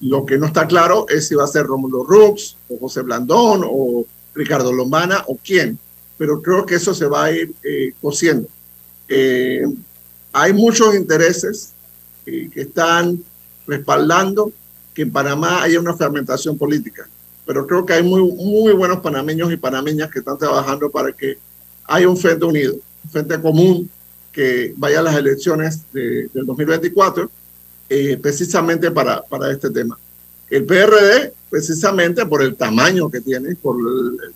Lo que no está claro es si va a ser Rómulo Rux o José Blandón o Ricardo Lombana o quién pero creo que eso se va a ir eh, cociendo. Eh, hay muchos intereses eh, que están respaldando que en Panamá haya una fragmentación política, pero creo que hay muy, muy buenos panameños y panameñas que están trabajando para que haya un frente unido, un frente común que vaya a las elecciones de, del 2024 precisamente para, para este tema. El PRD, precisamente por el tamaño que tiene, por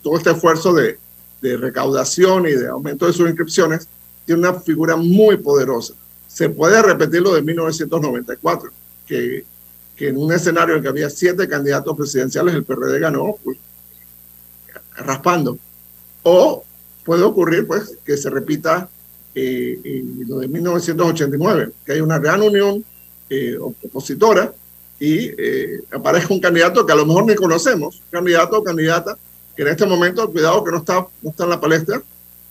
todo este esfuerzo de, de recaudación y de aumento de sus inscripciones, tiene una figura muy poderosa. Se puede repetir lo de 1994, que, que en un escenario en que había siete candidatos presidenciales, el PRD ganó pues, raspando. O puede ocurrir pues que se repita eh, lo de 1989, que hay una gran unión eh, opositora y eh, aparezca un candidato que a lo mejor ni conocemos, candidato o candidata que en este momento, cuidado que no está, no está en la palestra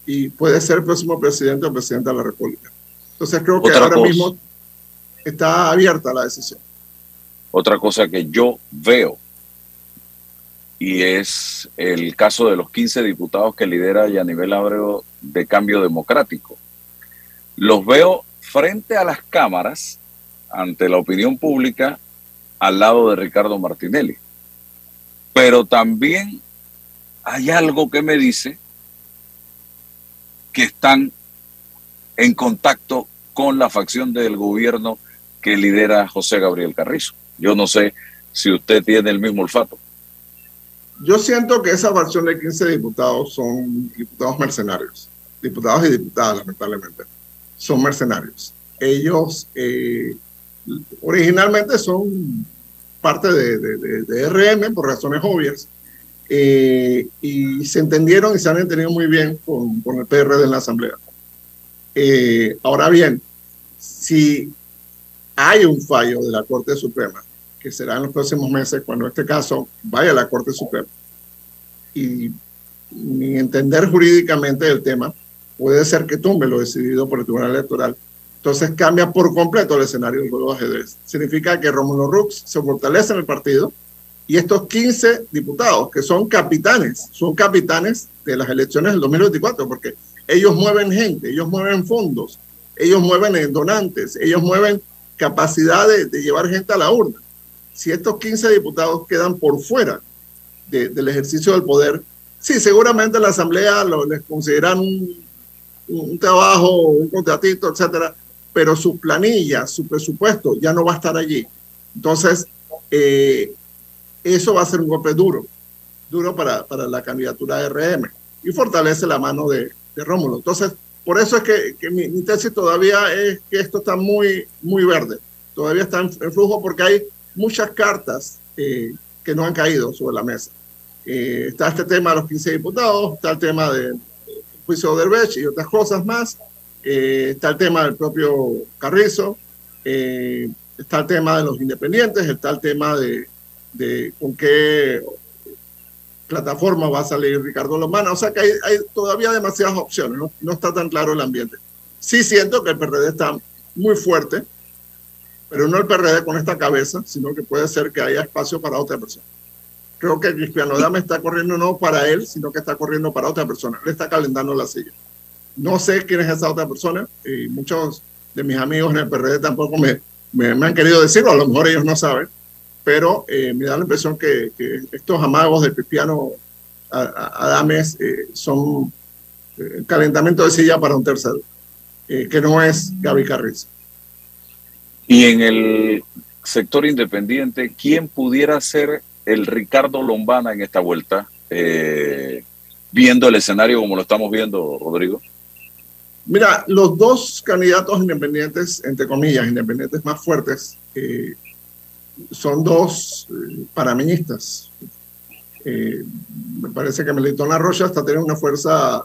y puede ser el próximo presidente o presidenta de la República. Entonces creo que ahora mismo está abierta la decisión. Otra cosa que yo veo y es el caso de los 15 diputados que lidera Yanivel Abreu de Cambio Democrático. Los veo frente a las cámaras, ante la opinión pública, al lado de Ricardo Martinelli. Pero también hay algo que me dice que están en contacto con la facción del gobierno que lidera José Gabriel Carrizo. Yo no sé si usted tiene el mismo olfato. Yo siento que esa facción de 15 diputados son diputados mercenarios, diputados y diputadas, lamentablemente, son mercenarios. Ellos eh, originalmente son parte de, de, de, RM por razones obvias, eh, y se entendieron y se han entendido muy bien con, con el PRD en la Asamblea. Eh, ahora bien, si hay un fallo de la Corte Suprema, que será en los próximos meses, cuando este caso vaya a la Corte Suprema, y mi entender jurídicamente del tema, puede ser que tumbe lo decidido por el Tribunal Electoral. Entonces cambia por completo el escenario del juego de ajedrez. Significa que Rómulo Rux se fortalece en el partido, y estos 15 diputados, que son capitanes, son capitanes de las elecciones del 2024, porque ellos mueven gente, ellos mueven fondos, ellos mueven donantes, ellos mueven capacidad de, llevar gente a la urna. Si estos 15 diputados quedan por fuera del ejercicio del poder, sí, seguramente la Asamblea lo, les consideran un, un trabajo, un contratito, etcétera, pero su planilla, su presupuesto ya no va a estar allí. Entonces, eh, eso va a ser un golpe duro, duro para, para la candidatura de RM y fortalece la mano de, de Rómulo. Entonces, por eso es que, que mi, tesis todavía es que esto está muy, muy verde, todavía está en, flujo porque hay muchas cartas eh, que no han caído sobre la mesa. Eh, está este tema de los 15 diputados, está el tema del juicio de Derbech y otras cosas más, eh, está el tema del propio Carrizo, está el tema de los independientes, está el tema de, de con qué plataforma va a salir Ricardo Lomana. O sea que hay, todavía demasiadas opciones, ¿no? está tan claro el ambiente. Sí siento que el PRD está muy fuerte, pero no el PRD con esta cabeza, sino que puede ser que haya espacio para otra persona. creo que Cristiano Dame está corriendo no para él, sino que está corriendo para otra persona. Le está calentando la silla. No sé quién es esa otra persona y muchos de mis amigos en el PRD tampoco me, me, han querido decirlo, a lo mejor ellos no saben, pero eh, me da la impresión que, estos amagos de Cristiano Adames eh, son eh, calentamiento de silla para un tercero, que no es Gaby Carriz. Y en el sector independiente, ¿quién pudiera ser el Ricardo Lombana en esta vuelta, viendo el escenario como lo estamos viendo, Rodrigo? Mira, los dos candidatos independientes, entre comillas, independientes más fuertes, eh, son dos eh, parameñistas. Eh, me parece que Melitón Arrocha está teniendo una fuerza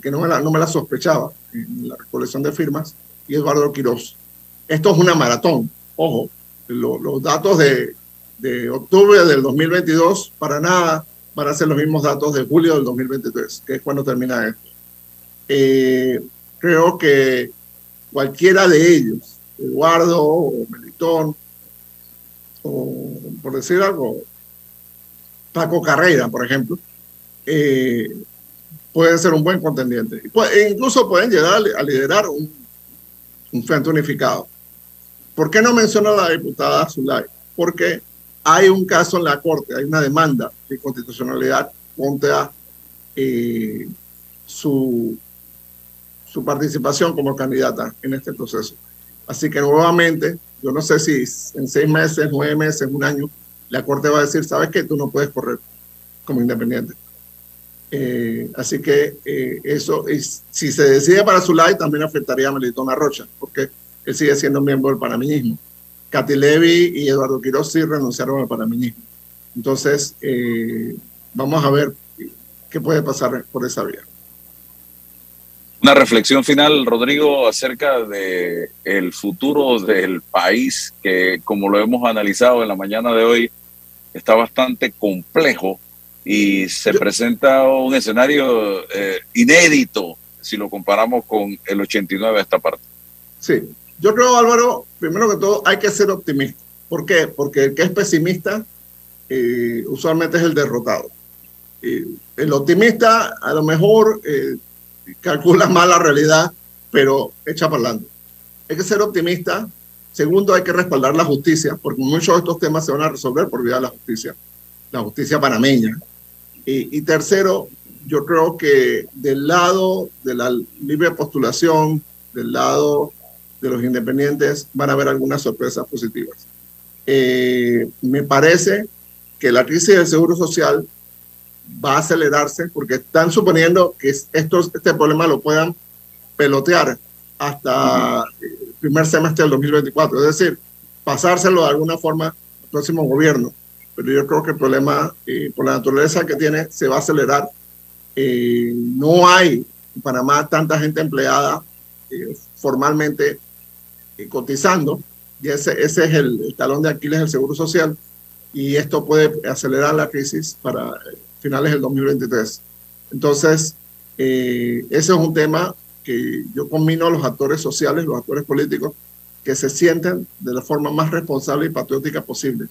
que no me, la, no me la sospechaba en la recolección de firmas, y Eduardo Quirós. Esto es una maratón, ojo, los datos de, de octubre del 2022 para nada van a ser los mismos datos de julio del 2023, que es cuando termina esto. Eh, creo que cualquiera de ellos, Eduardo o Melitón, o por decir algo, Paco Carrera, por ejemplo, eh, pueden ser un buen contendiente. E incluso pueden llegar a liderar un, frente unificado. ¿Por qué no menciona la diputada Zulay? Porque hay un caso en la Corte, hay una demanda de constitucionalidad contra eh, su su participación como candidata en este proceso. Así que nuevamente, yo no sé si en seis meses, nueve meses, un año, la Corte va a decir, sabes que tú no puedes correr como independiente. Eh, así que eh, eso, si se decide para su lado, también afectaría a Melitón Arrocha, porque él sigue siendo miembro del panameñismo. Katy Levy y Eduardo Quiroz sí renunciaron al panameñismo. Entonces, eh, vamos a ver qué puede pasar por esa vía. Una reflexión final, Rodrigo, acerca de el futuro del país, que como lo hemos analizado en la mañana de hoy, está bastante complejo y se presenta un escenario eh, inédito si lo comparamos con el 89 de esta parte. Sí, yo creo, Álvaro, primero que todo hay que ser optimista. ¿Por qué? Porque el que es pesimista eh, usualmente es el derrotado. el optimista a lo mejor eh, calcula mal la realidad, pero echa para. Hay que ser optimista. Segundo, hay que respaldar la justicia, porque muchos de estos temas se van a resolver por vía de la justicia, la justicia panameña. Y, y tercero, yo creo que del lado de la libre postulación, del lado de los independientes, van a haber algunas sorpresas positivas. Eh, me parece que la crisis del seguro social va a acelerarse porque están suponiendo que estos, este problema lo puedan pelotear hasta el primer semestre del 2024, es decir, pasárselo de alguna forma al próximo gobierno. Pero yo creo que el problema, eh, por la naturaleza que tiene, se va a acelerar. Eh, no hay en Panamá tanta gente empleada eh, formalmente cotizando, y ese, ese es el, el talón de Aquiles del Seguro Social, y esto puede acelerar la crisis para finales del 2023. Entonces, eh, ese es un tema que yo combino a los actores sociales, los actores políticos, que se sienten de la forma más responsable y patriótica posible.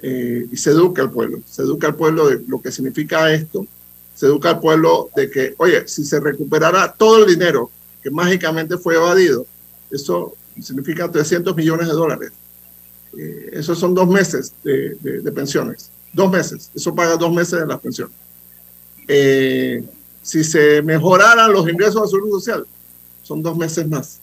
Eh, y se educa al pueblo, se educa al pueblo de lo que significa esto, se educa al pueblo de que, oye, si se recuperara todo el dinero que mágicamente fue evadido, eso significa 300 millones de dólares. Eh, esos son dos meses de, de pensiones. Dos meses. Eso paga dos meses de la pensión. Eh, si se mejoraran los ingresos de salud social, son dos meses más.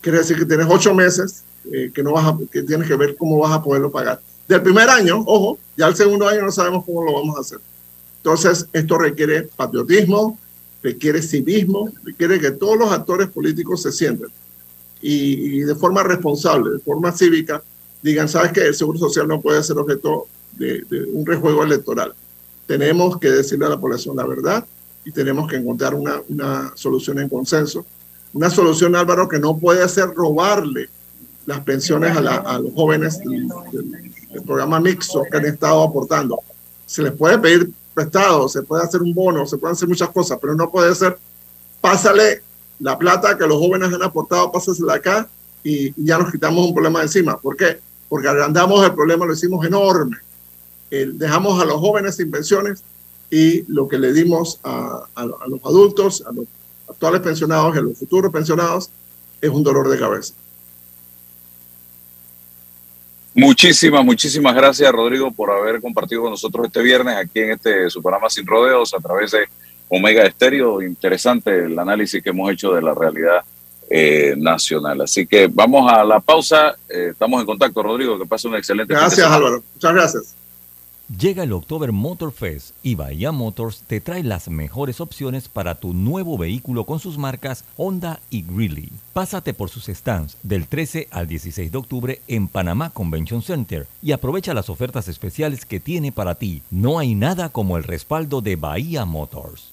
Quiere decir que tienes ocho meses eh, que, no vas a, que tienes que ver cómo vas a poderlo pagar. Del primer año, ojo, ya el segundo año no sabemos cómo lo vamos a hacer. Entonces, esto requiere patriotismo, requiere civismo, requiere que todos los actores políticos se sienten y, y de forma responsable, de forma cívica, digan, sabes que el Seguro Social no puede ser objeto de, un rejuego electoral. Tenemos que decirle a la población la verdad y tenemos que encontrar una, una solución en consenso. Una solución, Álvaro, que no puede ser robarle las pensiones a, a los jóvenes del, programa mixto que han estado aportando. Se les puede pedir prestado, se puede hacer un bono, se pueden hacer muchas cosas, pero no puede ser, pásale la plata que los jóvenes han aportado, pásasela acá y, y ya nos quitamos un problema de encima. ¿Por qué? Porque agrandamos el problema, lo hicimos enorme dejamos a los jóvenes sin pensiones y lo que le dimos a, a, los adultos, a los actuales pensionados y a los futuros pensionados es un dolor de cabeza. Muchísimas, muchísimas gracias, Rodrigo, por haber compartido con nosotros este viernes aquí en este su programa Sin Rodeos a través de Omega Estéreo. Interesante el análisis que hemos hecho de la realidad eh, nacional. Así que vamos a la pausa. Eh, estamos en contacto, Rodrigo. Que pase un excelente Gracias, Álvaro. Muchas gracias. Llega el October Motor Fest y Bahía Motors te trae las mejores opciones para tu nuevo vehículo con sus marcas Honda y Greeley. Pásate por sus stands del 13 al 16 de octubre en Panamá Convention Center y aprovecha las ofertas especiales que tiene para ti. No hay nada como el respaldo de Bahía Motors.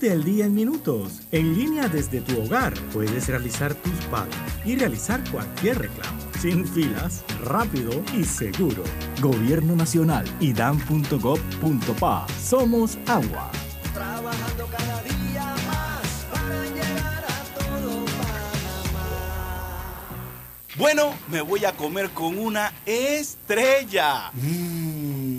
Ponte al día en minutos. En línea desde tu hogar puedes realizar tus pagos y realizar cualquier reclamo. Sin filas, rápido y seguro. Gobierno Nacional y dan.gov.pa. Somos agua. Trabajando cada día más para llegar a todo Panamá. Bueno, me voy a comer con una estrella. Mmm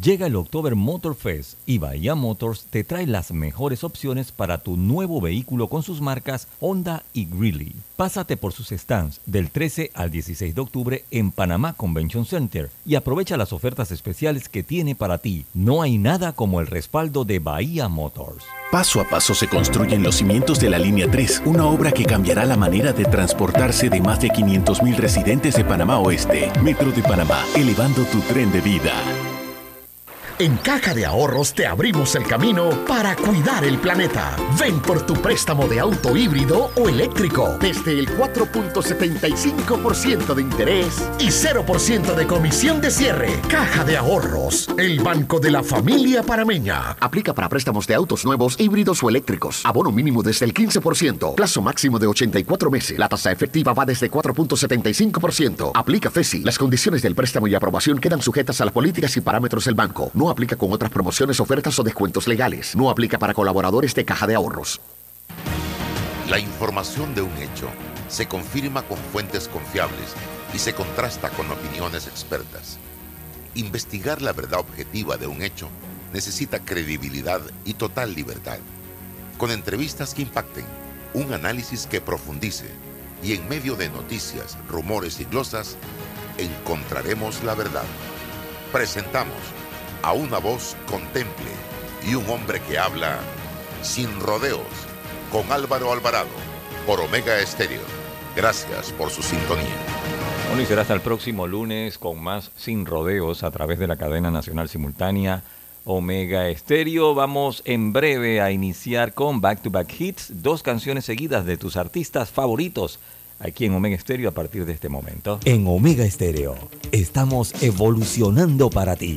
Llega el October Motor Fest y Bahía Motors te trae las mejores opciones para tu nuevo vehículo con sus marcas Honda y Greeley. Pásate por sus stands del 13 al 16 de octubre en Panamá Convention Center y aprovecha las ofertas especiales que tiene para ti. No hay nada como el respaldo de Bahía Motors. Paso a paso se construyen los cimientos de la Línea 3, una obra que cambiará la manera de transportarse de más de 500.000 residentes de Panamá Oeste. Metro de Panamá, elevando tu tren de vida. En Caja de Ahorros te abrimos el camino para cuidar el planeta. Ven por tu préstamo de auto híbrido o eléctrico desde el 4.75% de interés y 0% de comisión de cierre. Caja de Ahorros, el banco de la familia parameña. Aplica para préstamos de autos nuevos, híbridos o eléctricos. Abono mínimo desde el 15%. Plazo máximo de 84 meses. La tasa efectiva va desde 4.75%. Aplica FESI. Las condiciones del préstamo y aprobación quedan sujetas a las políticas y parámetros del banco. Aplica con otras promociones, ofertas o descuentos legales. No aplica para colaboradores de caja de ahorros. La información de un hecho se confirma con fuentes confiables y se contrasta con opiniones expertas. Investigar la verdad objetiva de un hecho necesita credibilidad y total libertad. Con entrevistas que impacten, un análisis que profundice y en medio de noticias, rumores y glosas, encontraremos la verdad. Presentamos a una voz contemple y un hombre que habla sin rodeos con Álvaro Alvarado por Omega Estéreo. Gracias por su sintonía. Bueno, y será hasta el próximo lunes con más Sin Rodeos a través de la cadena nacional simultánea Omega Estéreo. Vamos en breve a iniciar con Back to Back Hits, dos canciones seguidas de tus artistas favoritos aquí en Omega Estéreo a partir de este momento. En Omega Estéreo estamos evolucionando para ti.